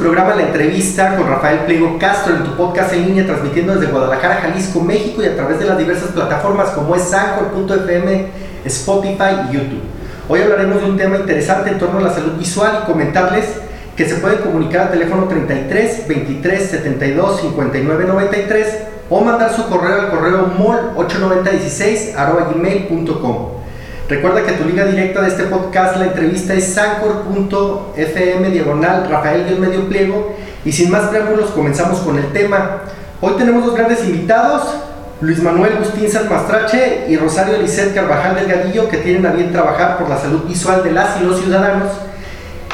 Programa La Entrevista con Rafael Pliego Castro en tu podcast en línea transmitiendo desde Guadalajara, Jalisco, México y a través de las diversas plataformas como es Anchor.fm, Spotify y YouTube. Hoy hablaremos de un tema interesante en torno a la salud visual y comentarles que se puede comunicar al teléfono 33 23 72 59 93 o mandar su correo al correo mol8916 gmail.com. Recuerda que tu liga directa de este podcast, la entrevista es sancor.fm diagonal Rafael Dios Medio Pliego. Y sin más preámbulos, comenzamos con el tema. Hoy tenemos dos grandes invitados, Luis Manuel Agustín Mastrache y Rosario Eliseth Carvajal Delgadillo, que tienen a bien trabajar por la salud visual de las y los ciudadanos.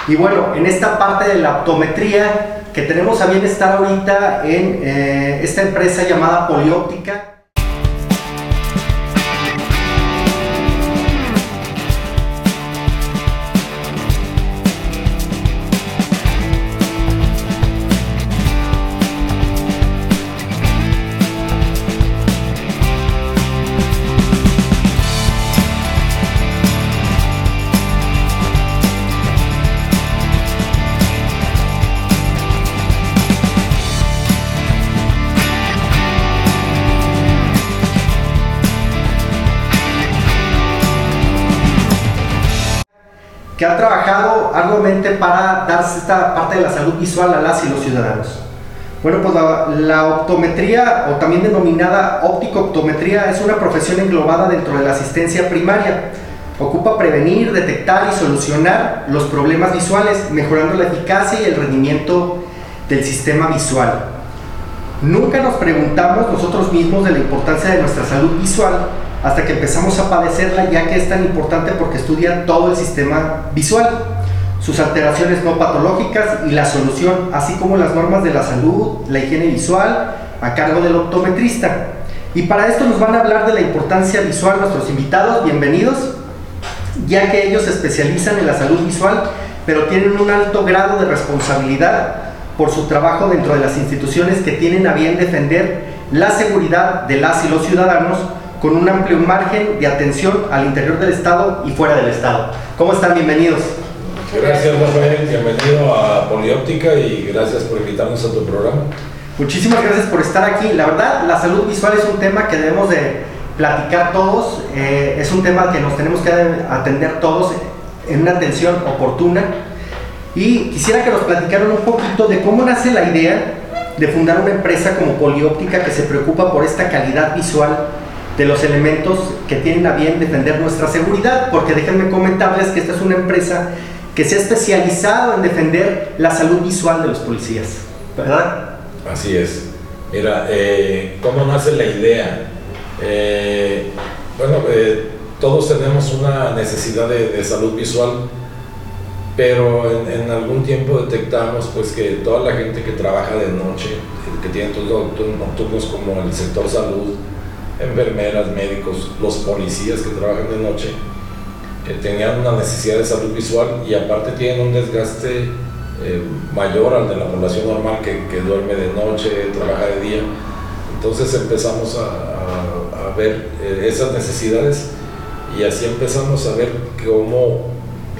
Y bueno, en esta parte de la optometría, que tenemos a bien estar ahorita en eh, esta empresa llamada Polióptica arduamente para darse esta parte de la salud visual a las y los ciudadanos. Bueno, pues la, optometría, o también denominada óptico-optometría, es una profesión englobada dentro de la asistencia primaria. Ocupa prevenir, detectar y solucionar los problemas visuales, mejorando la eficacia y el rendimiento del sistema visual. Nunca nos preguntamos nosotros mismos de la importancia de nuestra salud visual hasta que empezamos a padecerla ya que es tan importante porque estudia todo el sistema visual, sus alteraciones no patológicas y la solución, así como las normas de la salud, la higiene visual a cargo del optometrista. Y para esto nos van a hablar de la importancia visual nuestros invitados, bienvenidos, ya que ellos se especializan en la salud visual, pero tienen un alto grado de responsabilidad por su trabajo dentro de las instituciones que tienen a bien defender la seguridad de las y los ciudadanos con un amplio margen de atención al interior del Estado y fuera del Estado. ¿Cómo están? Bienvenidos. Gracias Rafael, bienvenido a Polióptica y gracias por invitarnos a tu programa. Muchísimas gracias por estar aquí. La verdad, la salud visual es un tema que debemos de platicar todos, eh, es un tema que nos tenemos que atender todos en una atención oportuna. Y quisiera que nos platicaran un poquito de cómo nace la idea de fundar una empresa como Polióptica que se preocupa por esta calidad visual de los elementos que tienen a bien defender nuestra seguridad, porque déjenme comentarles que esta es una empresa que se ha especializado en defender la salud visual de los policías, ¿verdad? Así es. Mira, eh, ¿cómo nace la idea? Eh, bueno, eh, todos tenemos una necesidad de, salud visual, pero en, algún tiempo detectamos pues que toda la gente que trabaja de noche, que tiene todos nocturnos como el sector salud, enfermeras, médicos, los policías que trabajan de noche, tenían una necesidad de salud visual y aparte tienen un desgaste eh, mayor al de la población normal que, que, duerme de noche, trabaja de día. Entonces empezamos a, a, ver eh, esas necesidades y así empezamos a ver cómo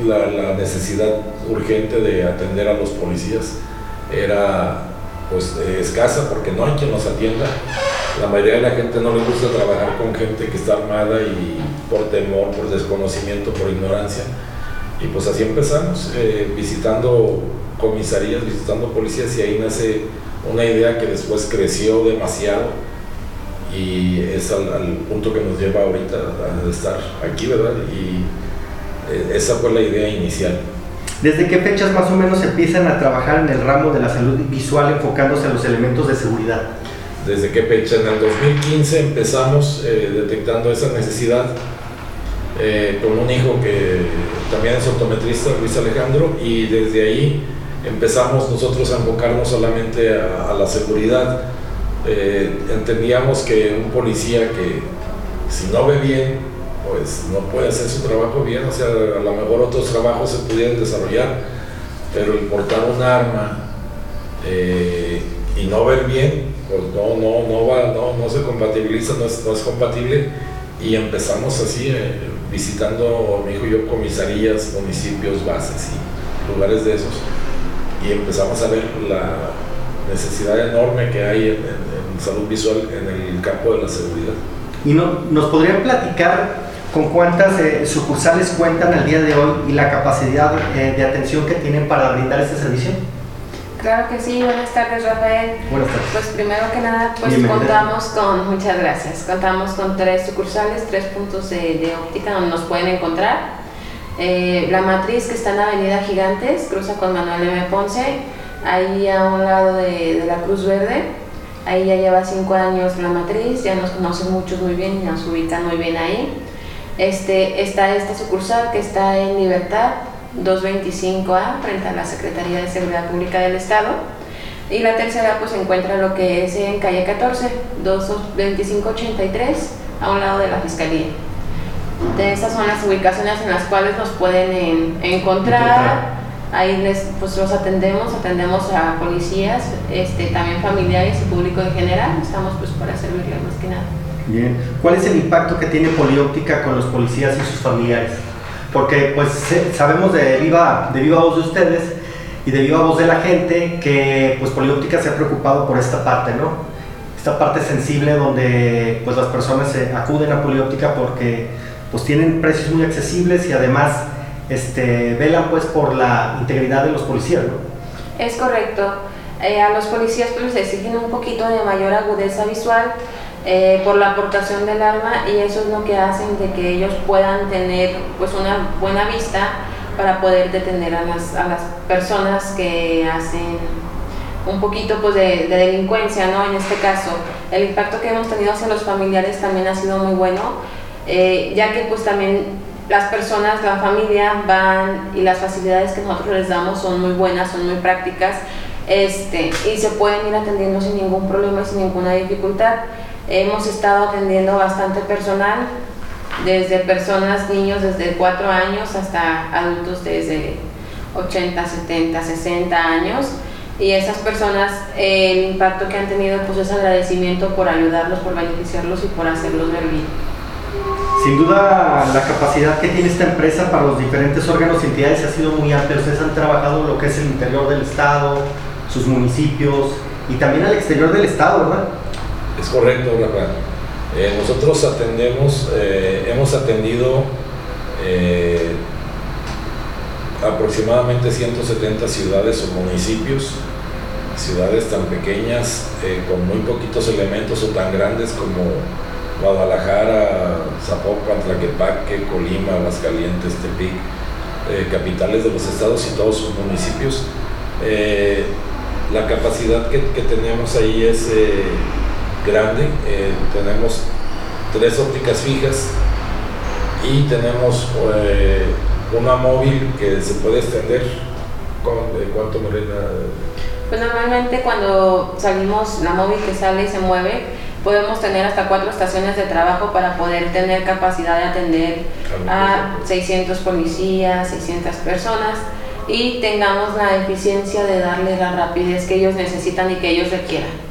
la, la, necesidad urgente de atender a los policías era pues escasa porque no hay quien nos atienda. La mayoría de la gente no le gusta trabajar con gente que está armada y por temor, por desconocimiento, por ignorancia. Y pues así empezamos, eh, visitando comisarías, visitando policías y ahí nace una idea que después creció demasiado y es al, punto que nos lleva ahorita a estar aquí, ¿verdad? Y eh, esa fue la idea inicial. ¿Desde qué fechas más o menos empiezan a trabajar en el ramo de la salud visual enfocándose a los elementos de seguridad? ¿Desde qué fecha? En el 2015 empezamos eh, detectando esa necesidad eh, con un hijo que también es optometrista, Luis Alejandro, y desde ahí empezamos nosotros a enfocarnos solamente a, la seguridad. Eh, entendíamos que un policía que si no ve bien, pues no puede hacer su trabajo bien, o sea, a lo mejor otros trabajos se pudieran desarrollar, pero el portar un arma y no ver bien, pues no, no, no, va, no, no se compatibiliza, no es, no es compatible y empezamos así, eh, visitando, mi hijo y yo, comisarías, municipios, bases y lugares de esos y empezamos a ver la necesidad enorme que hay en, salud visual en el campo de la seguridad. ¿Y no, nos podrían platicar con cuántas eh, sucursales cuentan al día de hoy y la capacidad eh, de atención que tienen para brindar este servicio? Claro que sí, buenas tardes Rafael. Buenas tardes. Pues primero que nada, pues contamos con, muchas gracias, contamos con tres sucursales, tres puntos de, de óptica donde nos pueden encontrar. Eh, la matriz que está en Avenida Gigantes, cruza con Manuel M. Ponce, ahí a un lado de, la Cruz Verde. Ahí ya lleva cinco años la matriz, ya nos conocen muchos muy bien y nos ubican muy bien ahí. Este, está esta sucursal que está en Libertad 225A, frente a la Secretaría de Seguridad Pública del Estado. Y la tercera pues se encuentra lo que es en calle 14, 22583, a un lado de la Fiscalía de esas son las ubicaciones en las cuales nos pueden encontrar. Ahí les, pues los atendemos, atendemos a policías, este, también familiares y público en general. Estamos pues para servirles más que nada. Bien. ¿Cuál es el impacto que tiene Polióptica con los policías y sus familiares? Porque pues sabemos de viva, de viva voz de ustedes y de viva voz de la gente que pues Polióptica se ha preocupado por esta parte, ¿no? Esta parte sensible donde pues las personas acuden a Polióptica porque pues tienen precios muy accesibles y además este, velan pues por la integridad de los policías, ¿no? Es correcto. Eh, a los policías pues les exigen un poquito de mayor agudeza visual eh, por la aportación del arma y eso es lo que hacen de que ellos puedan tener pues una buena vista para poder detener a las, a las personas que hacen un poquito pues de, de, delincuencia, ¿no? En este caso, el impacto que hemos tenido hacia los familiares también ha sido muy bueno eh, ya que pues también las personas, la familia van y las facilidades que nosotros les damos son muy buenas, son muy prácticas este, y se pueden ir atendiendo sin ningún problema y sin ninguna dificultad. Hemos estado atendiendo bastante personal, desde personas, niños desde 4 años hasta adultos desde 80, 70, 60 años. Y esas personas, el impacto que han tenido pues es agradecimiento por ayudarlos, por beneficiarlos y por hacerlos ver bien. Sin duda, la capacidad que tiene esta empresa para los diferentes órganos y entidades ha sido muy amplia. Ustedes han trabajado lo que es el interior del Estado, sus municipios y también al exterior del Estado, ¿verdad? Es correcto, Rafael. Eh, nosotros atendemos, eh, hemos atendido eh, aproximadamente 170 ciudades o municipios, ciudades tan pequeñas con muy poquitos elementos o tan grandes como Guadalajara, Zapopan, Tlaquepaque, Colima, Aguascalientes, Tepic, capitales de los estados y todos sus municipios. La capacidad que, tenemos ahí es eh, grande, tenemos tres ópticas fijas y tenemos una móvil que se puede extender. ¿Cuánto, Morena? Pues normalmente cuando salimos, la móvil que sale y se mueve, podemos tener hasta cuatro estaciones de trabajo para poder tener capacidad de atender a 600 policías, 600 personas y tengamos la eficiencia de darle la rapidez que ellos necesitan y que ellos requieran.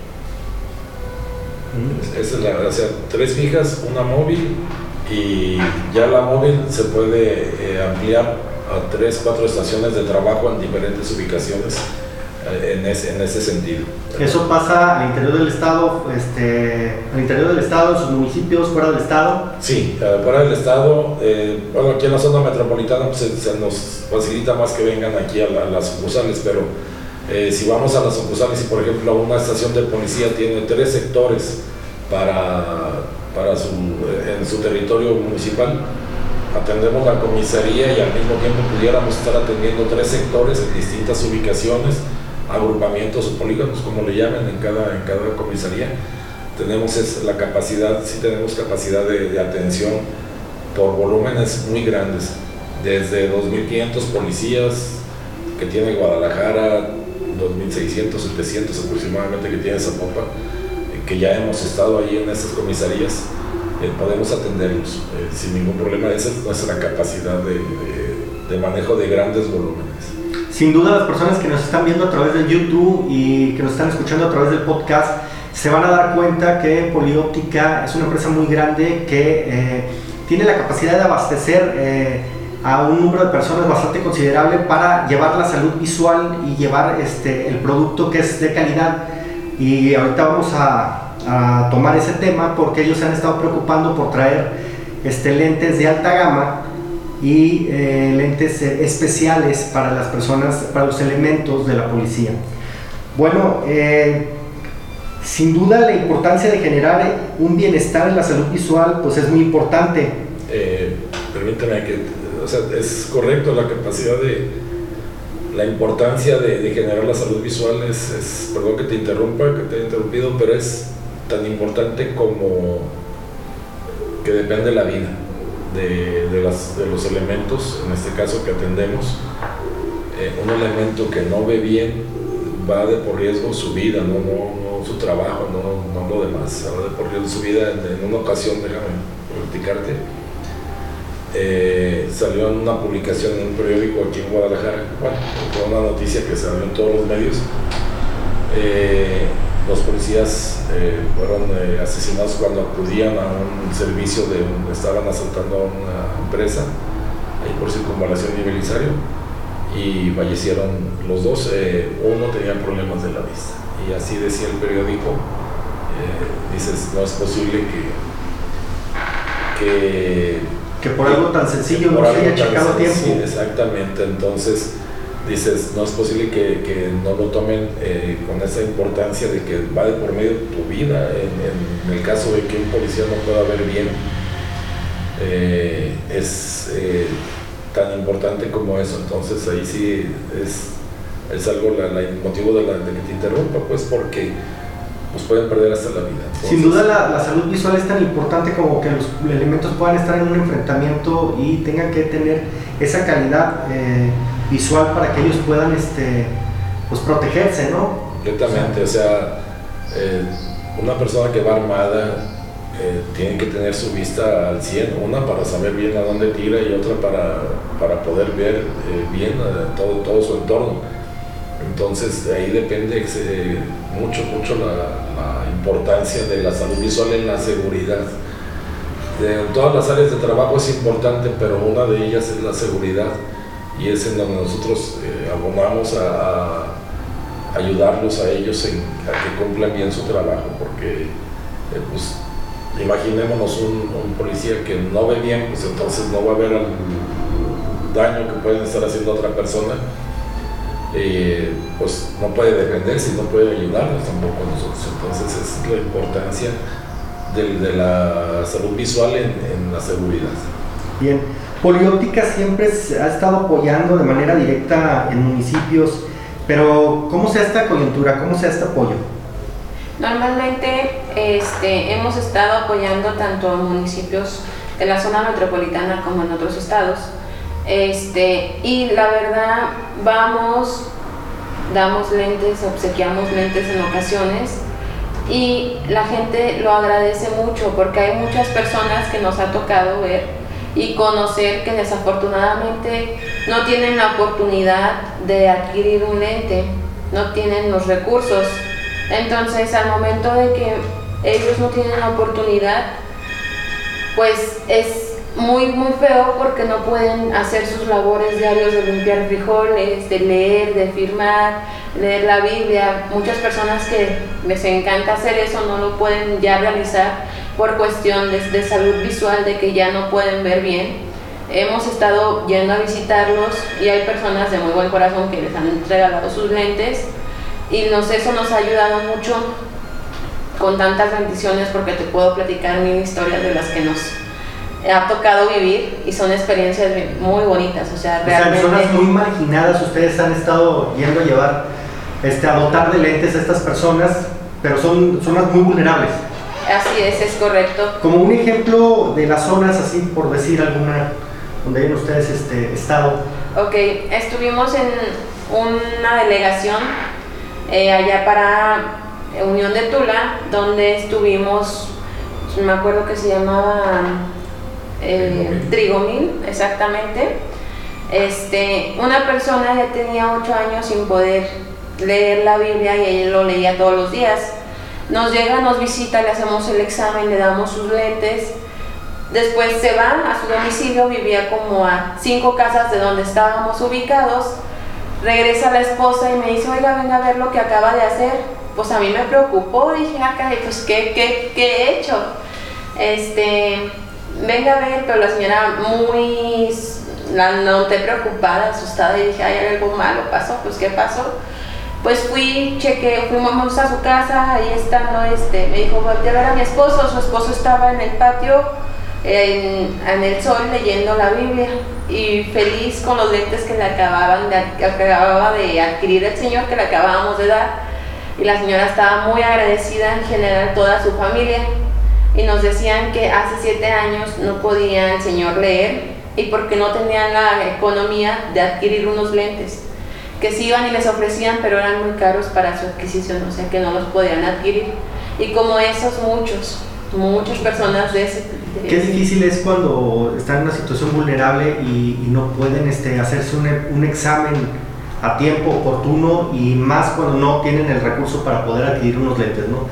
Esa es la, o sea, tres fijas, una móvil y ya la móvil se puede eh, ampliar a tres, cuatro estaciones de trabajo en diferentes ubicaciones en ese, en ese sentido. Eso pasa al interior del estado, este, al interior del estado, en sus municipios, fuera del estado. Sí, eh, fuera del estado, eh, bueno, aquí en la zona metropolitana pues, se, nos facilita más que vengan aquí a, las sucursales, pero eh, si vamos a las sucursales y por ejemplo una estación de policía tiene tres sectores para, para su, en su territorio municipal, atendemos la comisaría y al mismo tiempo pudiéramos estar atendiendo tres sectores en distintas ubicaciones agrupamientos o polígonos, como le llaman en cada, en cada comisaría, tenemos la capacidad, sí tenemos capacidad de, atención por volúmenes muy grandes, desde 2.500 policías que tiene Guadalajara, 2.600, 700 aproximadamente que tiene Zapopan, que ya hemos estado ahí en esas comisarías, eh, podemos atenderlos eh, sin ningún problema. Esa es nuestra capacidad de, de manejo de grandes volúmenes. Sin duda las personas que nos están viendo a través de YouTube y que nos están escuchando a través del podcast se van a dar cuenta que Polióptica es una empresa muy grande que eh, tiene la capacidad de abastecer eh, a un número de personas bastante considerable para llevar la salud visual y llevar este, el producto que es de calidad. Y ahorita vamos a, tomar ese tema porque ellos se han estado preocupando por traer este, lentes de alta gama y eh, lentes especiales para las personas, para los elementos de la policía. Bueno, eh, sin duda la importancia de generar un bienestar en la salud visual pues es muy importante. Eh, permíteme que, o sea, es correcto la capacidad de, la importancia de, generar la salud visual es, perdón que te interrumpa, que te he interrumpido, pero es tan importante como que depende de la vida de, los elementos, en este caso que atendemos, eh, un elemento que no ve bien va de por riesgo su vida, no, no, no su trabajo, no, no, lo demás, va de por riesgo su vida. En, una ocasión, déjame platicarte, eh, salió en una publicación en un periódico aquí en Guadalajara, bueno, fue una noticia que salió en todos los medios. Eh, los policías eh, fueron asesinados cuando acudían a un servicio de un, estaban asaltando a una empresa ahí por circunvalación y Belisario y fallecieron los dos, uno tenía problemas de la vista y así decía el periódico, dices, no es posible que, que por algo tan sencillo no se haya checado tiempo. exactamente, entonces dices, no es posible que, no lo tomen eh, con esa importancia de que va de por medio tu vida, en, el caso de que un policía no pueda ver bien, eh, es eh, tan importante como eso, entonces ahí sí es, es algo, el motivo de, la, de, que te interrumpa, pues porque pues pueden perder hasta la vida. Sin duda la, la, salud visual es tan importante como que los elementos puedan estar en un enfrentamiento y tengan que tener esa calidad visual para que ellos puedan este, pues, protegerse, ¿no? Completamente, o sea, eh, una persona que va armada eh, tiene que tener su vista al 100, una para saber bien a dónde tira y otra para, para poder ver eh, bien todo, todo su entorno. Entonces ahí depende mucho, mucho la, importancia de la salud visual en la seguridad. en todas las áreas de trabajo es importante, pero una de ellas es la seguridad y es en donde nosotros eh, abonamos a, ayudarlos a ellos en, a que cumplan bien su trabajo, porque eh, pues, imaginémonos un, policía que no ve bien, pues entonces no va a ver el daño que pueden estar haciendo a otra persona, eh, pues no puede defenderse y no puede ayudarlos tampoco a nosotros. Entonces es la importancia de, la salud visual en, en la seguridad. Bien, Polióptica siempre ha estado apoyando de manera directa en municipios, pero ¿cómo se esta coyuntura? ¿Cómo se este apoyo? Normalmente este, hemos estado apoyando tanto a municipios de la zona metropolitana como en otros estados. Este, y la verdad, vamos, damos lentes, obsequiamos lentes en ocasiones, y la gente lo agradece mucho porque hay muchas personas que nos ha tocado ver y conocer que desafortunadamente no tienen la oportunidad de adquirir un lente, no tienen los recursos. Entonces al momento de que ellos no tienen la oportunidad, pues es muy, muy feo porque no pueden hacer sus labores diarios de limpiar frijoles, de leer, de firmar, leer la Biblia. Muchas personas que les encanta hacer eso no lo pueden ya realizar por cuestión de, de salud visual, de que ya no pueden ver bien. Hemos estado yendo a visitarlos y hay personas de muy buen corazón que les han regalado sus lentes y nos, eso nos ha ayudado mucho con tantas bendiciones porque te puedo platicar mil historias de las que nos ha tocado vivir y son experiencias muy bonitas, o sea, realmente... O sea, en zonas muy marginadas ustedes han estado yendo a llevar, este, a dotar de lentes a estas personas, pero son zonas muy vulnerables. Así es, es correcto. Como un ejemplo de las zonas, así por decir alguna, donde hayan ustedes este, estado. Ok, estuvimos en una delegación eh, allá para Unión de Tula, donde estuvimos, me acuerdo que se llamaba eh, Trigomil, exactamente. Este, una persona ya tenía ocho años sin poder leer la Biblia y él lo leía todos los días. Nos llega, nos visita, le hacemos el examen, le damos sus lentes. Después se va a su domicilio, vivía como a cinco casas de donde estábamos ubicados. Regresa la esposa y me dice, oiga, venga a ver lo que acaba de hacer. Pues a mí me preocupó, dije, acá, ah, pues ¿qué, qué, qué he hecho? Este, venga a ver, pero la señora muy, la noté preocupada, asustada y dije, hay algo malo pasó, pues ¿qué pasó? Pues fui, chequé, fuimos a su casa, ahí está, ¿no? Este, me dijo, voy a ver a mi esposo, su esposo estaba en el patio, en, en, el sol leyendo la Biblia y feliz con los lentes que le acababan de, acababa de adquirir el Señor, que le acabábamos de dar. Y la señora estaba muy agradecida en general, toda su familia y nos decían que hace siete años no podía el señor leer y porque no tenían la economía de adquirir unos lentes que sí iban y les ofrecían pero eran muy caros para su adquisición, o sea que no los podían adquirir. Y como esos muchos, muchas personas de ese... Qué difícil es cuando están en una situación vulnerable y, y no pueden este, hacerse un, un examen a tiempo oportuno y más cuando no tienen el recurso para poder adquirir unos lentes, ¿no?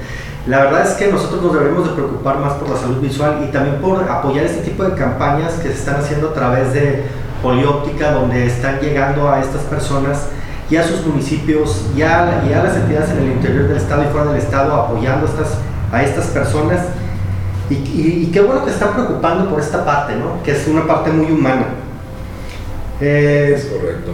La verdad es que nosotros nos debemos de preocupar más por la salud visual y también por apoyar este tipo de campañas que se están haciendo a través de Polióptica, donde están llegando a estas personas y a sus municipios y a, y a las entidades en el interior del estado y fuera del estado apoyando estas, a estas personas. Y, y, qué bueno que están preocupando por esta parte, ¿no? que es una parte muy humana. Eh, es correcto.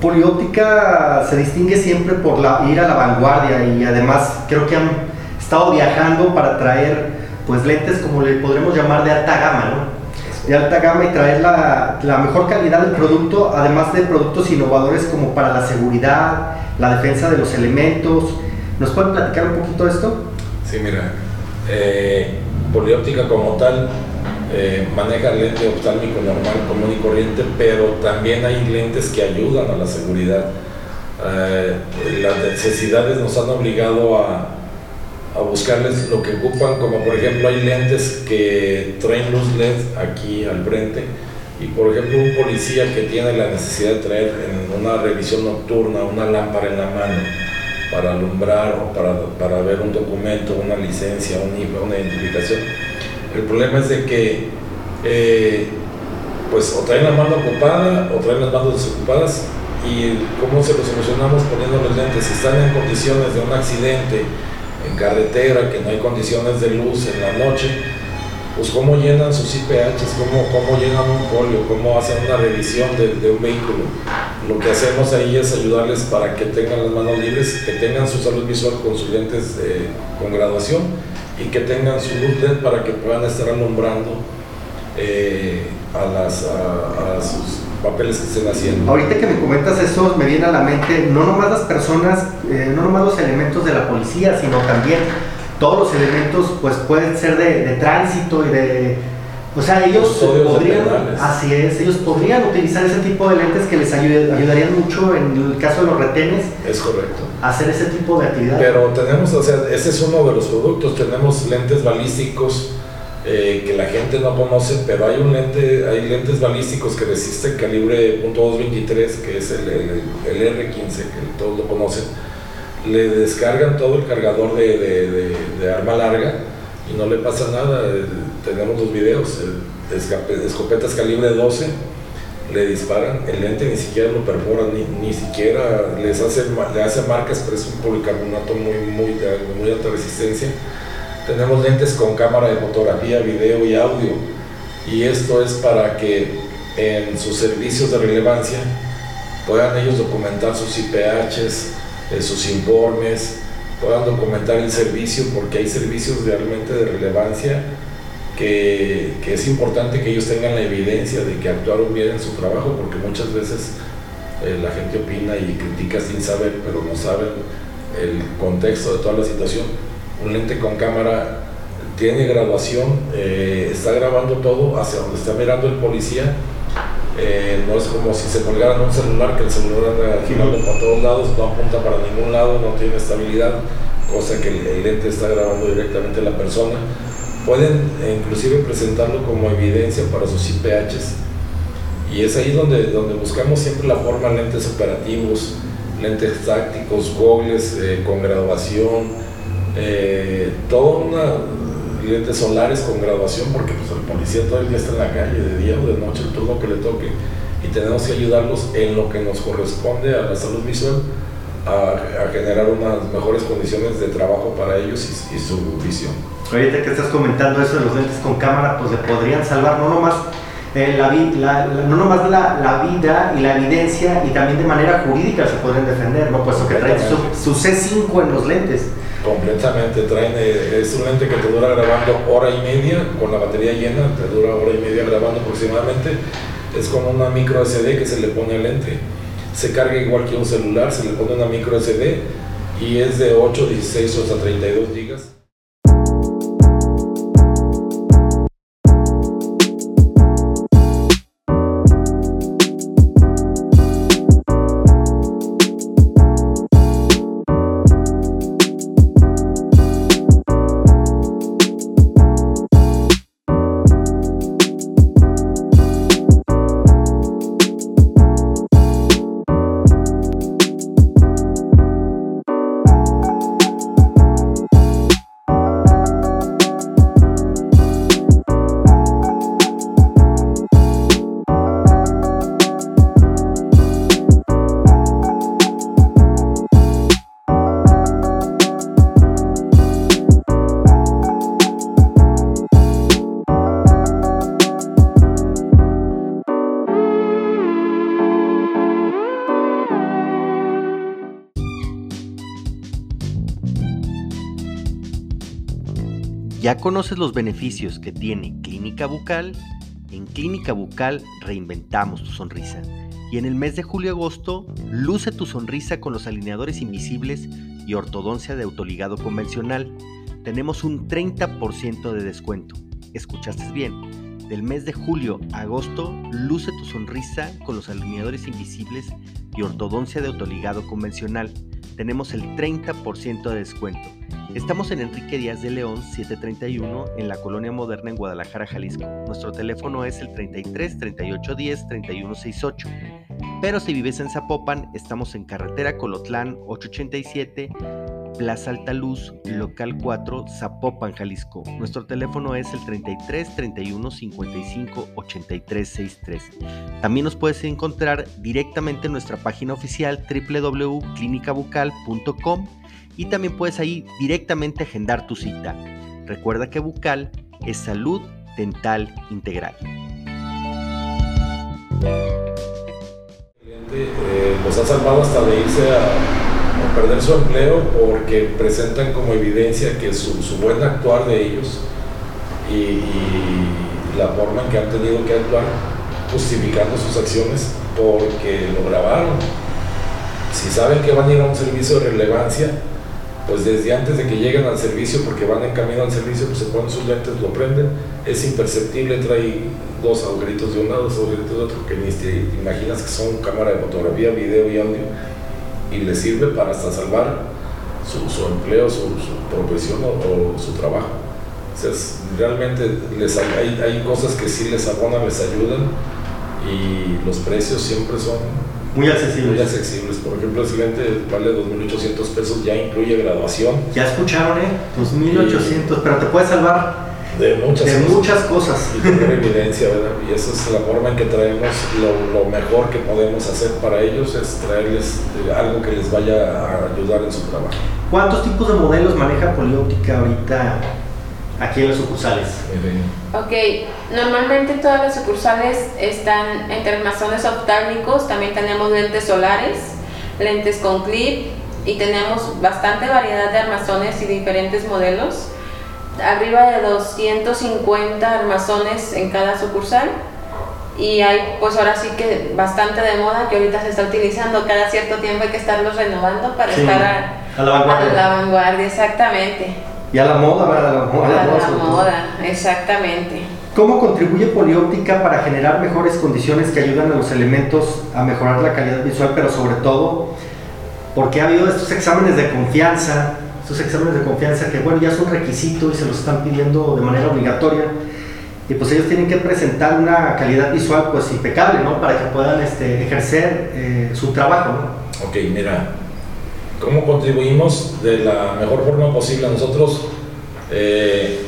Polióptica se distingue siempre por la, ir a la vanguardia y además creo que han estado viajando para traer pues lentes como le podremos llamar de alta gama, ¿no? De alta gama y traer la, la mejor calidad del producto, además de productos innovadores como para la seguridad, la defensa de los elementos. ¿Nos pueden platicar un poquito de esto? Sí, mira, eh, Polióptica como tal eh, maneja lente oftálmico normal, común y corriente, pero también hay lentes que ayudan a la seguridad. Eh, las necesidades nos han obligado a, a buscarles lo que ocupan, como por ejemplo hay lentes que traen luz LED aquí al frente y por ejemplo un policía que tiene la necesidad de traer en una revisión nocturna una lámpara en la mano para alumbrar o para, para ver un documento, una licencia, un, una identificación. El problema es de que eh, pues o traen la mano ocupada o traen las manos desocupadas y cómo se lo solucionamos poniendo los lentes. Si están en condiciones de un accidente, en carretera, que no hay condiciones de luz en la noche, pues cómo llenan sus IPHs, cómo, cómo llenan un folio, cómo hacen una revisión de, un vehículo. Lo que hacemos ahí es ayudarles para que tengan las manos libres, que tengan su salud visual con sus lentes con graduación y que tengan su luz para que puedan estar alumbrando eh, a, las, a sus papeles que estén haciendo. Ahorita que me comentas eso, me viene a la mente no nomás las personas, eh, no nomás los elementos de la policía, sino también todos los elementos, pues pueden ser de, de tránsito y de, O sea, ellos podrían, así es, ellos podrían utilizar ese tipo de lentes que les ayude- ayudarían mucho en el caso de los retenes Es correcto. a hacer ese tipo de actividad. Pero tenemos, o sea, ese es uno de los productos. Tenemos lentes balísticos eh, que la gente no conoce, pero hay un lente, hay lentes balísticos que resisten calibre .223, que es el, el- el R15, que todos lo conocen. Le descargan todo el cargador de, de- arma larga y no le pasa nada. Eh, Tenemos los videos, eh, escopetas calibre 12 le disparan, el lente ni siquiera lo perfora, ni, ni siquiera les hace, le hace marcas, pero es un policarbonato muy, muy, de muy alta resistencia. Tenemos lentes con cámara de fotografía, video y audio, y esto es para que en sus servicios de relevancia puedan ellos documentar sus IPHs, eh, sus informes, puedan documentar el servicio, porque hay servicios realmente de relevancia que, que es importante que ellos tengan la evidencia de que actuaron bien en su trabajo, porque muchas veces eh, la gente opina y critica sin saber, pero no saben el contexto de toda la situación. Un lente con cámara tiene graduación, eh, está grabando todo hacia donde está mirando el policía. Eh, no es como si se colgaran un celular, que el celular anda girando para todos lados, no apunta para ningún lado, no tiene estabilidad, cosa que el, lente está grabando directamente a la persona. Pueden eh, inclusive presentarlo como evidencia para sus IPHs. Y es ahí donde, donde buscamos siempre la forma, lentes operativos, lentes tácticos, gogles eh, con graduación, eh, toda una lentes solares con graduación, porque pues, el policía todo el día está en la calle, de día o de noche, el turno que le toque, y tenemos que ayudarlos en lo que nos corresponde a la salud visual a, a generar unas mejores condiciones de trabajo para ellos y, y su visión. Ahorita que estás comentando eso de los lentes con cámara, pues le podrían salvar no nomás, eh, la, la- la- no nomás la, la vida y la evidencia, y también de manera jurídica se podrían defender, ¿no? Puesto que traen su, su C5 en los lentes. Completamente, traen, eh, es un lente que te dura grabando hora y media, con la batería llena, te dura hora y media grabando aproximadamente. Es como una micro SD que se le pone al lente. Se carga igual que un celular, se le pone una micro SD y es de 8, 16 o hasta 32 gigas. ¿Ya conoces los beneficios que tiene Clínica Bucal? En Clínica Bucal reinventamos tu sonrisa. Y en el mes de julio-agosto, luce tu sonrisa con los alineadores invisibles y ortodoncia de autoligado convencional. Tenemos un 30% de descuento. ¿Escuchaste bien? Del mes de julio a agosto, luce tu sonrisa con los alineadores invisibles y ortodoncia de autoligado convencional. Tenemos el 30% de descuento. Estamos en Enrique Díaz de León 731 en la Colonia Moderna en Guadalajara, Jalisco. Nuestro teléfono es el 33 38 10 31 68. Pero si vives en Zapopan, estamos en carretera Colotlán 887, Plaza Alta Luz, local 4, Zapopan, Jalisco. Nuestro teléfono es el 33 31 55 83 63. También nos puedes encontrar directamente en nuestra página oficial www.clinicabucal.com y también puedes ahí directamente agendar tu cita. Recuerda que bucal es salud dental integral. Los ha salvado hasta de irse a, perder su empleo porque presentan como evidencia que su, su buen actuar de ellos y, y la forma en que han tenido que actuar justificando sus acciones porque lo grabaron. Si saben que van a ir a un servicio de relevancia, pues desde antes de que lleguen al servicio, porque van en camino al servicio, pues se ponen sus lentes, lo prenden, es imperceptible, trae dos agujeritos de un lado, dos agujeritos de otro, que ni te imaginas que son cámara de fotografía, video y audio, y les sirve para hasta salvar su, su empleo, su, su profesión o, o, su trabajo. O sea, es, realmente les, hay, hay cosas que sí les abonan, les ayudan, y los precios siempre son muy accesibles. Muy accesibles. Por ejemplo, ese lente vale 2.800 pesos, ya incluye graduación. Ya escucharon, ¿eh? 2.800, pero te puede salvar de muchas de cosas. muchas cosas. Y tener evidencia, ¿verdad? Y esa es la forma en que traemos lo, lo mejor que podemos hacer para ellos, es traerles eh, algo que les vaya a ayudar en su trabajo. ¿Cuántos tipos de modelos maneja Polióptica ahorita aquí en las sucursales? Ok, normalmente todas las sucursales están entre armazones oftálmicos, también tenemos lentes solares, lentes con clip y tenemos bastante variedad de armazones y diferentes modelos. Arriba de 250 armazones en cada sucursal y hay pues ahora sí que bastante de moda que ahorita se está utilizando, cada cierto tiempo hay que estarlos renovando para Sí, estar a, a la vanguardia. a la vanguardia, exactamente. Y a la moda, ¿verdad? A la moda. A la, moda, exactamente. ¿Cómo contribuye Polióptica para generar mejores condiciones que ayudan a los elementos a mejorar la calidad visual, pero sobre todo porque ha habido estos exámenes de confianza, estos exámenes de confianza que bueno, ya son requisito y se los están pidiendo de manera obligatoria y pues ellos tienen que presentar una calidad visual pues impecable, ¿no? Para que puedan este, ejercer eh, su trabajo, ¿no? Ok, mira, ¿cómo contribuimos de la mejor forma posible? Nosotros, eh,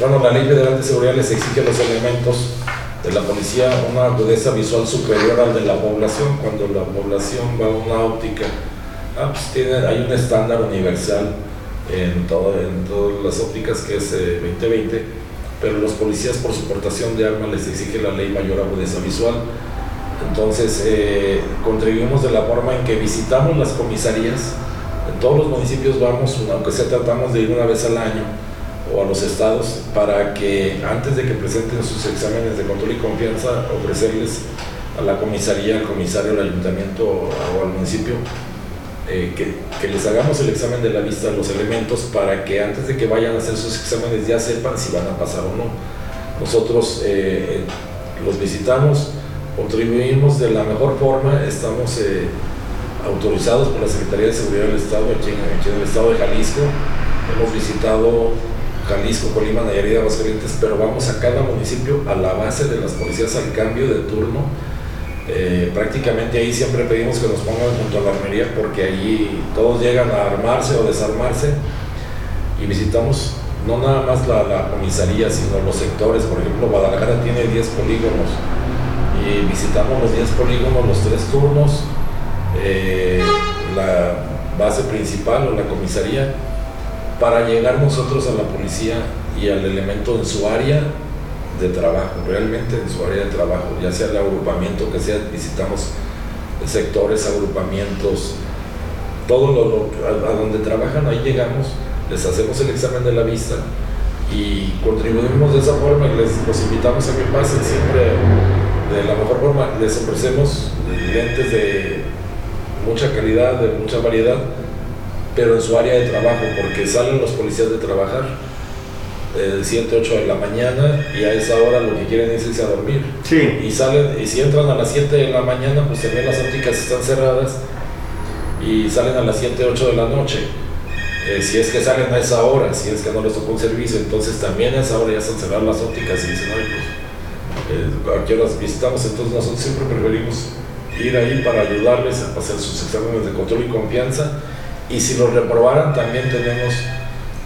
bueno, la Ley Federal de Seguridad les exige los elementos de la policía una agudeza visual superior al de la población. Cuando la población va a una óptica, ah, pues tiene, hay un estándar universal en, todo, en todas las ópticas que es eh, 2020, pero los policías por su portación de arma les exige la ley mayor agudeza visual. Entonces, eh, contribuimos de la forma en que visitamos las comisarías. En todos los municipios vamos, aunque sea tratamos de ir una vez al año o a los estados, para que antes de que presenten sus exámenes de control y confianza, ofrecerles a la comisaría, al comisario, al ayuntamiento o al municipio, eh, que, les hagamos el examen de la vista los elementos para que antes de que vayan a hacer sus exámenes ya sepan si van a pasar o no. Nosotros eh, los visitamos, contribuimos de la mejor forma, estamos eh, autorizados por la Secretaría de Seguridad del Estado aquí en, aquí en, el estado de Jalisco. Hemos visitado Jalisco, Colima, Nayarit, Aguascalientes, pero vamos a cada municipio a la base de las policías al cambio de turno. Eh, prácticamente ahí siempre pedimos que nos pongan junto a la armería porque allí todos llegan a armarse o desarmarse y visitamos no nada más la, comisaría, sino los sectores. Por ejemplo, Guadalajara tiene 10 polígonos y visitamos los 10 polígonos, los tres turnos, eh, la base principal o la comisaría, para llegar nosotros a la policía y al elemento en su área de trabajo, realmente en su área de trabajo, ya sea el agrupamiento que sea, visitamos sectores, agrupamientos, todo lo, lo a, a donde trabajan, ahí llegamos, les hacemos el examen de la vista y contribuimos de esa forma les los invitamos a que pasen siempre de la mejor forma. Les ofrecemos lentes de mucha calidad, de mucha variedad, pero en su área de trabajo, porque salen los policías de trabajar de 7, 8 de la mañana y a esa hora lo que quieren es irse a dormir. Sí. Y salen, y si entran a las 7 de la mañana, pues también las ópticas están cerradas y salen a las 7, 8 de la noche. Eh, si es que salen a esa hora, si es que no les tocó un servicio, entonces también a esa hora ya están cerradas las ópticas y dicen, ay, pues, eh, ¿a qué horas visitamos? Entonces nosotros siempre preferimos ir ahí para ayudarles a hacer sus exámenes de control y confianza. Y si los reprobaran, también tenemos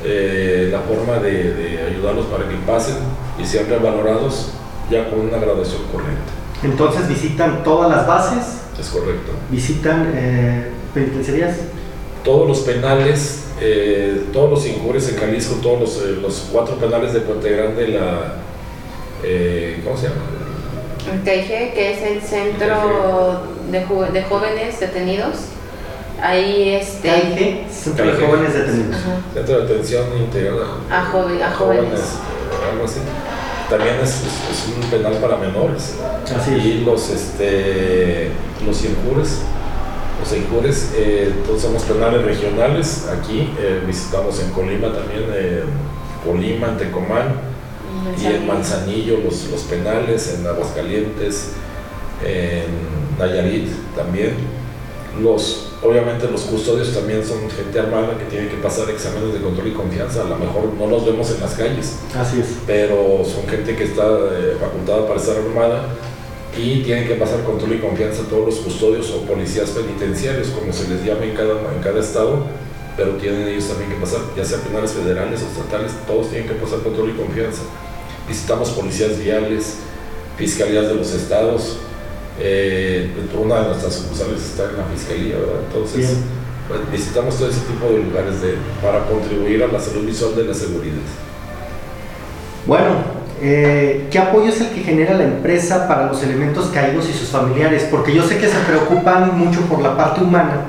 eh, la forma de, de, ayudarlos para que pasen y sean revalorados ya con una graduación correcta. Entonces visitan todas las bases. Es correcto. Visitan eh, penitenciarías. Todos los penales, eh, todos los injures en Jalisco, todos los, eh, los, cuatro penales de Puente Grande, la, eh, ¿cómo se llama? El TIG, que es el Centro de, de, Jóvenes Detenidos. Ahí este. TIG, Centro de Jóvenes Detenidos. Ajá. Centro de Atención Integral a, joven, a jóvenes. jóvenes. Algo así. También es, es, es, un penal para menores. Así y los, este, los injures los Seijures. Eh, entonces somos penales regionales aquí, eh, visitamos en Colima también, Colima, en Tecomán y en Manzanillo los, los penales, en Aguascalientes, en Nayarit también. Los, obviamente los custodios también son gente armada que tiene que pasar exámenes de control y confianza. A lo mejor no los vemos en las calles. Así es. Pero son gente que está eh, facultada para estar armada y tienen que pasar control y confianza a todos los custodios o policías penitenciarios, como se les llama en cada, en cada estado, pero tienen ellos también que pasar, ya sea penales federales o estatales, todos tienen que pasar control y confianza. Visitamos policías viales, fiscalías de los estados, eh, una de nuestras sucursales está en la fiscalía, ¿verdad? Entonces, pues, visitamos todo ese tipo de lugares de, para contribuir a la salud visual de la seguridad. Bueno, eh, ¿qué apoyo es el que genera la empresa para los elementos caídos y sus familiares? Porque yo sé que se preocupan mucho por la parte humana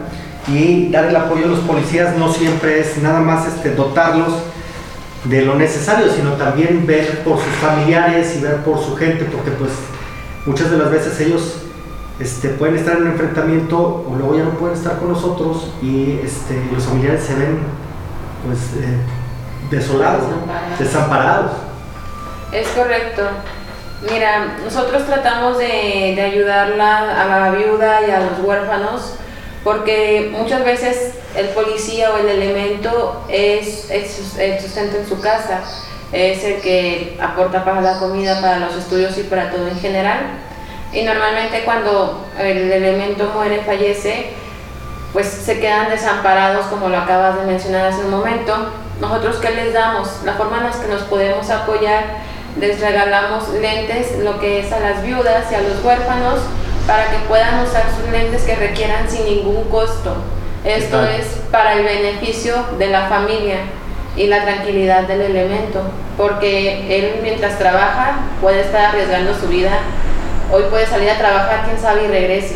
y dar el apoyo a los policías no siempre es nada más este, dotarlos de lo necesario, sino también ver por sus familiares y ver por su gente, porque pues muchas de las veces ellos este, pueden estar en un enfrentamiento o luego ya no pueden estar con nosotros y este, los familiares se ven pues eh, desolados, desamparados. Es correcto. Mira, nosotros tratamos de, de ayudarla a la viuda y a los huérfanos porque muchas veces el policía o el elemento es, el sustento en su casa, es el que aporta para la comida, para los estudios y para todo en general. Y normalmente cuando el elemento muere, fallece, pues se quedan desamparados como lo acabas de mencionar hace un momento. Nosotros qué les damos? La forma en la que nos podemos apoyar, les regalamos lentes, lo que es a las viudas y a los huérfanos, para que puedan usar sus lentes que requieran sin ningún costo. Esto es para el beneficio de la familia y la tranquilidad del elemento, porque él mientras trabaja puede estar arriesgando su vida. Hoy puede salir a trabajar, quién sabe, y regrese.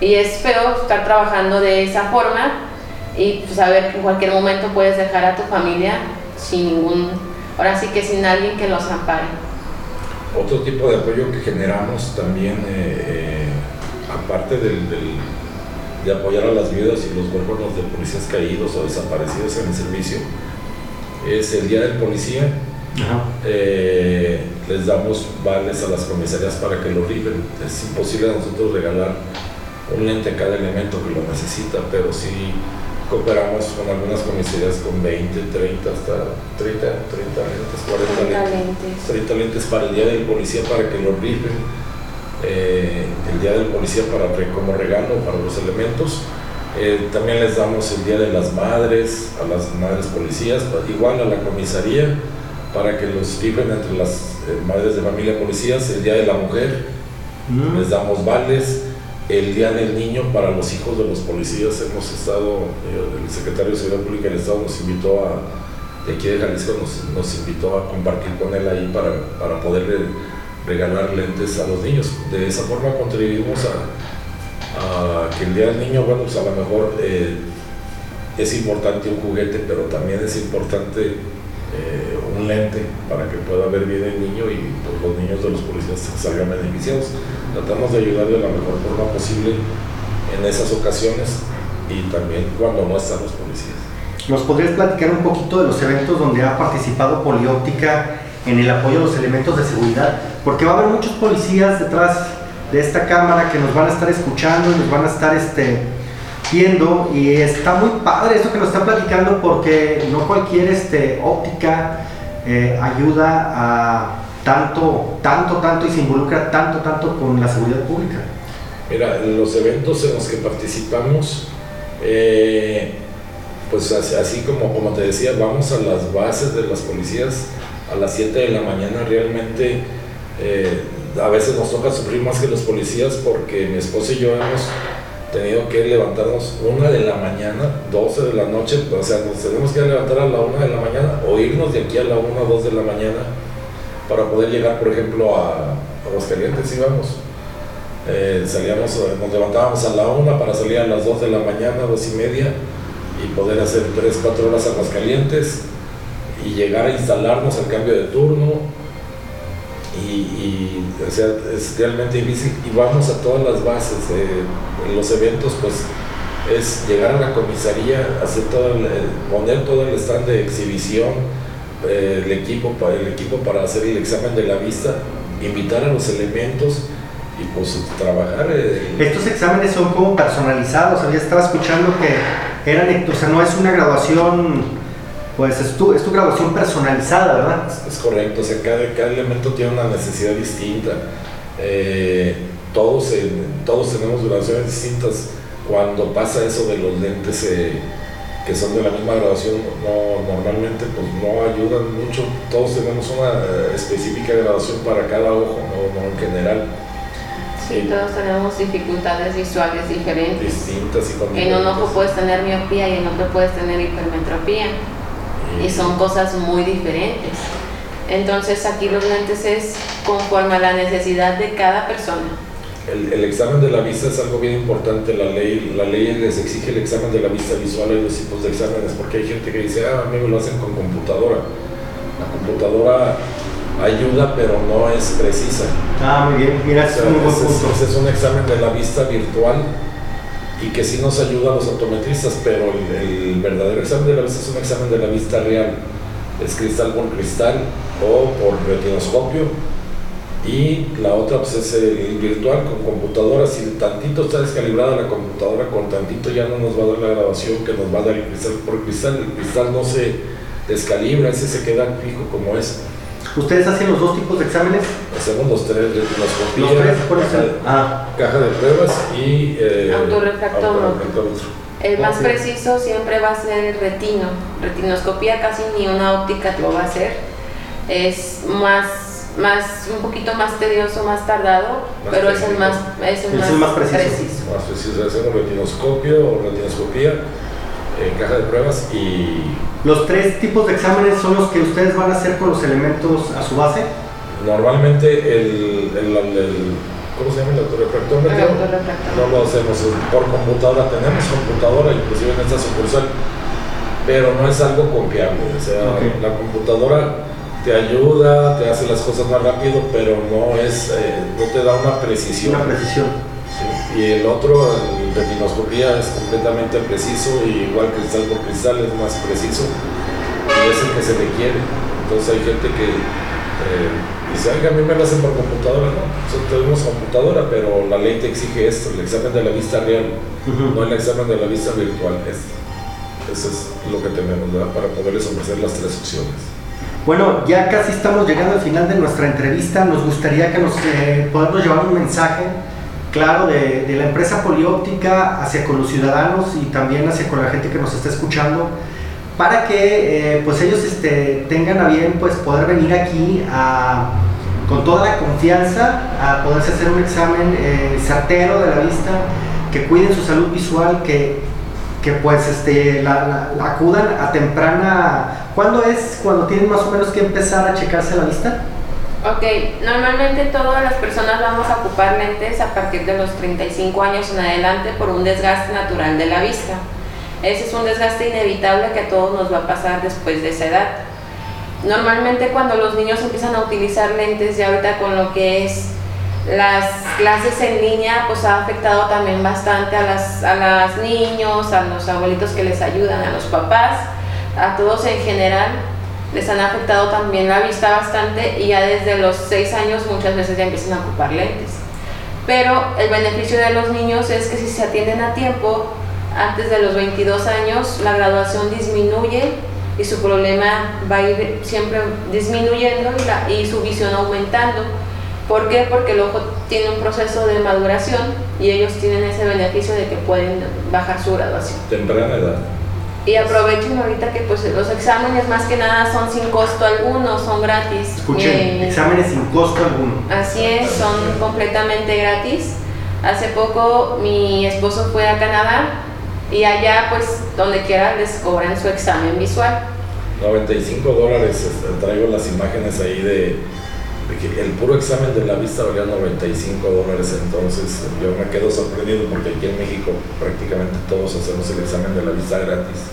Y es feo estar trabajando de esa forma y saber que en cualquier momento puedes dejar a tu familia sin ningún, ahora sí que sin alguien que los ampare. Otro tipo de apoyo que generamos también, eh, eh, aparte del de apoyar a las viudas y los huérfanos de policías caídos o desaparecidos en el servicio. Es el Día del Policía. Eh, les damos vales a las comisarías para que lo rifen. Es imposible a nosotros regalar un lente a cada elemento que lo necesita, pero sí cooperamos con algunas comisarías con 20, 30, hasta 30, 30 lentes, 40 lentes, 30 lentes para el Día del Policía para que lo rifen eh, el Día del Policía para, como regalo para los elementos. Eh, también les damos el Día de las Madres, a las madres policías, igual a la comisaría, para que los viven entre las eh, madres de familia policías, el Día de la Mujer, mm. les damos vales, el Día del Niño para los hijos de los policías, hemos estado, el secretario de Seguridad Pública del Estado nos invitó a, de aquí de Jalisco, nos, nos invitó a compartir con él ahí para, para poderle regalar lentes a los niños. De esa forma contribuimos a, que el Día del Niño, bueno, pues a lo mejor eh, es importante un juguete, pero también es importante eh, un lente para que pueda ver bien el niño y pues, los niños de los policías salgan beneficiados. Tratamos de ayudarle de la mejor forma posible en esas ocasiones y también cuando no están los policías. ¿Nos podrías platicar un poquito de los eventos donde ha participado Polióptica en el apoyo a los elementos de seguridad, porque va a haber muchos policías detrás de esta cámara que nos van a estar escuchando y nos van a estar este, viendo y está muy padre esto que nos está platicando porque no cualquier este, óptica eh, ayuda a tanto, tanto, tanto y se involucra tanto, tanto con la seguridad pública. Mira, los eventos en los que participamos, eh, pues así, como, como te decía, vamos a las bases de las policías a las 7 de la mañana realmente eh, a veces nos toca sufrir más que los policías porque mi esposa y yo hemos tenido que levantarnos una de la mañana, 12 de la noche, o sea, nos tenemos que levantar a la una de la mañana o irnos de aquí a la una 2 de la mañana para poder llegar, por ejemplo, a, los calientes íbamos. Eh, salíamos, nos levantábamos a la una para salir a las 2 de la mañana, dos y media, y poder hacer 3, 4 horas a calientes y llegar a instalarnos al cambio de turno. Y, o sea, es realmente difícil y vamos a todas las bases. en los eventos, pues es llegar a la comisaría, hacer todo el- poner todo el stand de exhibición, eh, el, equipo, para, el equipo para hacer el examen de la vista, invitar a los elementos y pues trabajar. eh, Estos exámenes son como personalizados, había estaba escuchando que eran, o sea, no es una graduación, pues es tu, es tu graduación personalizada, ¿verdad? Es correcto, o sea, cada, cada elemento tiene una necesidad distinta. Eh, todos, en- todos tenemos graduaciones distintas. Cuando pasa eso de los lentes eh, que son de la misma graduación, no, normalmente pues no ayudan mucho. Todos tenemos una eh, específica graduación para cada ojo, no, no en general, Sí, todos tenemos dificultades visuales diferentes. distintas y con En un ojo puedes tener miopía y en otro puedes tener hipermetropía. Y son cosas muy diferentes. Entonces aquí los lentes es conforme a la necesidad de cada persona. El, el examen de la vista es algo bien importante. La ley, la ley les exige el examen de la vista visual. Hay dos tipos de exámenes porque hay gente que dice, ah, amigo, lo hacen con computadora. La computadora ayuda, pero no es precisa. Ah, muy bien, mira, O es sea, un buen ese, es, ese es un examen de la vista virtual y que sí nos ayuda a los optometristas, pero el, verdadero examen de la vista es un examen de la vista real. Es cristal por cristal o por retinoscopio. Y la otra pues, es virtual con computadora. Si tantito está descalibrada la computadora, con tantito ya no nos va a dar la grabación que nos va a dar el cristal por cristal. El cristal no se descalibra, ese se queda fijo como es. ¿Ustedes hacen los dos tipos de exámenes? Hacemos los tres, tres, ¿cuáles caja de- Ah, caja de pruebas y eh, Autorrefractómetro. El más preciso siempre va a ser el retino. Retinoscopía casi ni una óptica lo va a hacer. Es más, más un poquito más tedioso, más tardado, Más pero es el más, es el Es más, el más preciso. Más preciso, hacemos retinoscopio o retinoscopía, eh, caja de pruebas y los tres tipos de exámenes son los que ustedes van a hacer con los elementos a su base. normalmente el, el, el- ¿cómo se llama? El autorrefractómetro. No lo hacemos por computadora, tenemos computadora inclusive en esta sucursal, pero no es algo confiable. O sea, la computadora te ayuda, te hace las cosas más rápido, pero no es, eh, no te da una precisión. Una precisión. Sí, Y el otro, el retinoscopía, es completamente preciso, y igual cristal por cristal es más preciso y es el que se requiere. Entonces hay gente que eh, dice, "Oiga, a mí me lo hacen por computadora, no, nosotros tenemos computadora, pero la ley te exige esto, el examen de la vista real, no el examen de la vista virtual. Es, eso es lo que tenemos ¿verdad? para poderles ofrecer las tres opciones. Bueno, ya casi estamos llegando al final de nuestra entrevista. Nos gustaría que nos eh, podamos llevar un mensaje claro de, la empresa polióptica hacia con los ciudadanos y también hacia con la gente que nos está escuchando para que eh, pues ellos este, tengan a bien pues poder venir aquí con toda la confianza a poderse hacer un examen eh, certero de la vista, que cuiden su salud visual, que, que pues este, la acudan a temprana... ¿Cuándo es cuando tienen más o menos que empezar a checarse la vista? Ok, normalmente todas las personas vamos a ocupar lentes a partir de los 35 años en adelante por un desgaste natural de la vista. Ese es un desgaste inevitable que a todos nos va a pasar después de esa edad. Normalmente cuando los niños empiezan a utilizar lentes, ya ahorita con lo que es las clases en línea, pues ha afectado también bastante a las, a las niños, a los abuelitos que les ayudan, a los papás, a todos en general les han afectado también la vista bastante y ya desde los 6 años muchas veces ya empiezan a ocupar lentes. Pero el beneficio de los niños es que si se atienden a tiempo, antes de los 22 años, la graduación disminuye y su problema va a ir siempre disminuyendo y, su visión aumentando. ¿Por qué? Porque el ojo tiene un proceso de maduración y ellos tienen ese beneficio de que pueden bajar su graduación. Temprana edad. Y aprovechen ahorita que pues los exámenes más que nada son sin costo alguno, son gratis. Escuchen, Eh, exámenes sin costo alguno. Así es, son completamente gratis. Hace poco mi esposo fue a Canadá y allá pues donde quiera les cobran su examen visual. 95 dólares, este, traigo las imágenes ahí de, el puro examen de la vista valía 95 dólares, entonces yo me quedo sorprendido porque aquí en México prácticamente todos hacemos el examen de la vista gratis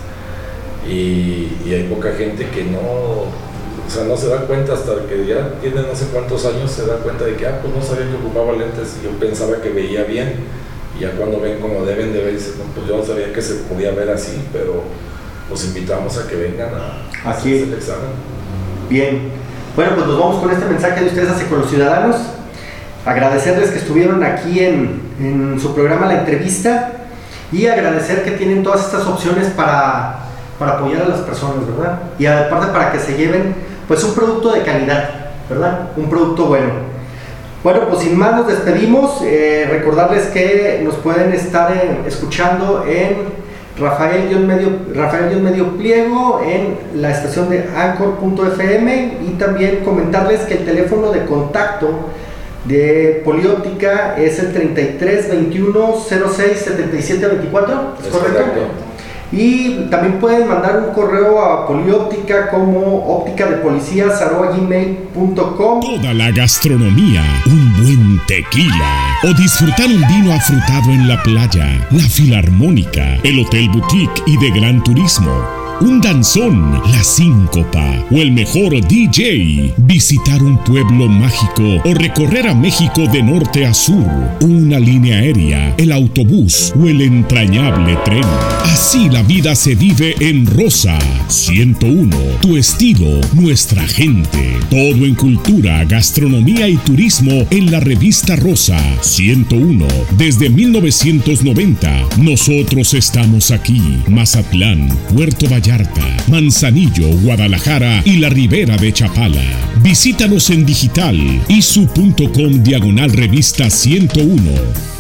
y, y hay poca gente que no, o sea, no se da cuenta hasta que ya tiene no sé cuántos años, se da cuenta de que, ah, pues no sabía que ocupaba lentes, yo pensaba que veía bien, Y ya cuando ven como deben de ver, dicen, no, pues yo no sabía que se podía ver así, pero los invitamos a que vengan a Aquí. hacerse el examen. Bien. Bueno, pues nos vamos con este mensaje de ustedes hacia con los ciudadanos. Agradecerles que estuvieron aquí en, su programa La Entrevista y agradecer que tienen todas estas opciones para, para apoyar a las personas, ¿verdad? Y aparte para que se lleven pues un producto de calidad, ¿verdad? Un producto bueno. Bueno, pues sin más nos despedimos. Eh, recordarles que nos pueden estar eh, escuchando en Rafael-Medio Rafael Medio Pliego en la estación de Anchor.fm y también comentarles que el teléfono de contacto de Polióptica es el 33 21 06 77 24, ¿es Es correcto? correcto. Y también pueden mandar un correo a Polióptica como óptica de. Toda la gastronomía, un buen tequila o disfrutar un vino afrutado en la playa, la filarmónica, el hotel boutique y de gran turismo. Un danzón, la síncopa o el mejor DJ. Visitar un pueblo mágico o recorrer a México de norte a sur. Una línea aérea, el autobús o el entrañable tren. Así la vida se vive en Rosa 101. Tu estilo, nuestra gente. Todo en cultura, gastronomía y turismo en la revista Rosa 101. Desde 1990, nosotros estamos aquí. Mazatlán, Puerto Manzanillo, Guadalajara y la Ribera de Chapala. Visítanos en digital isu.com diagonal revista 101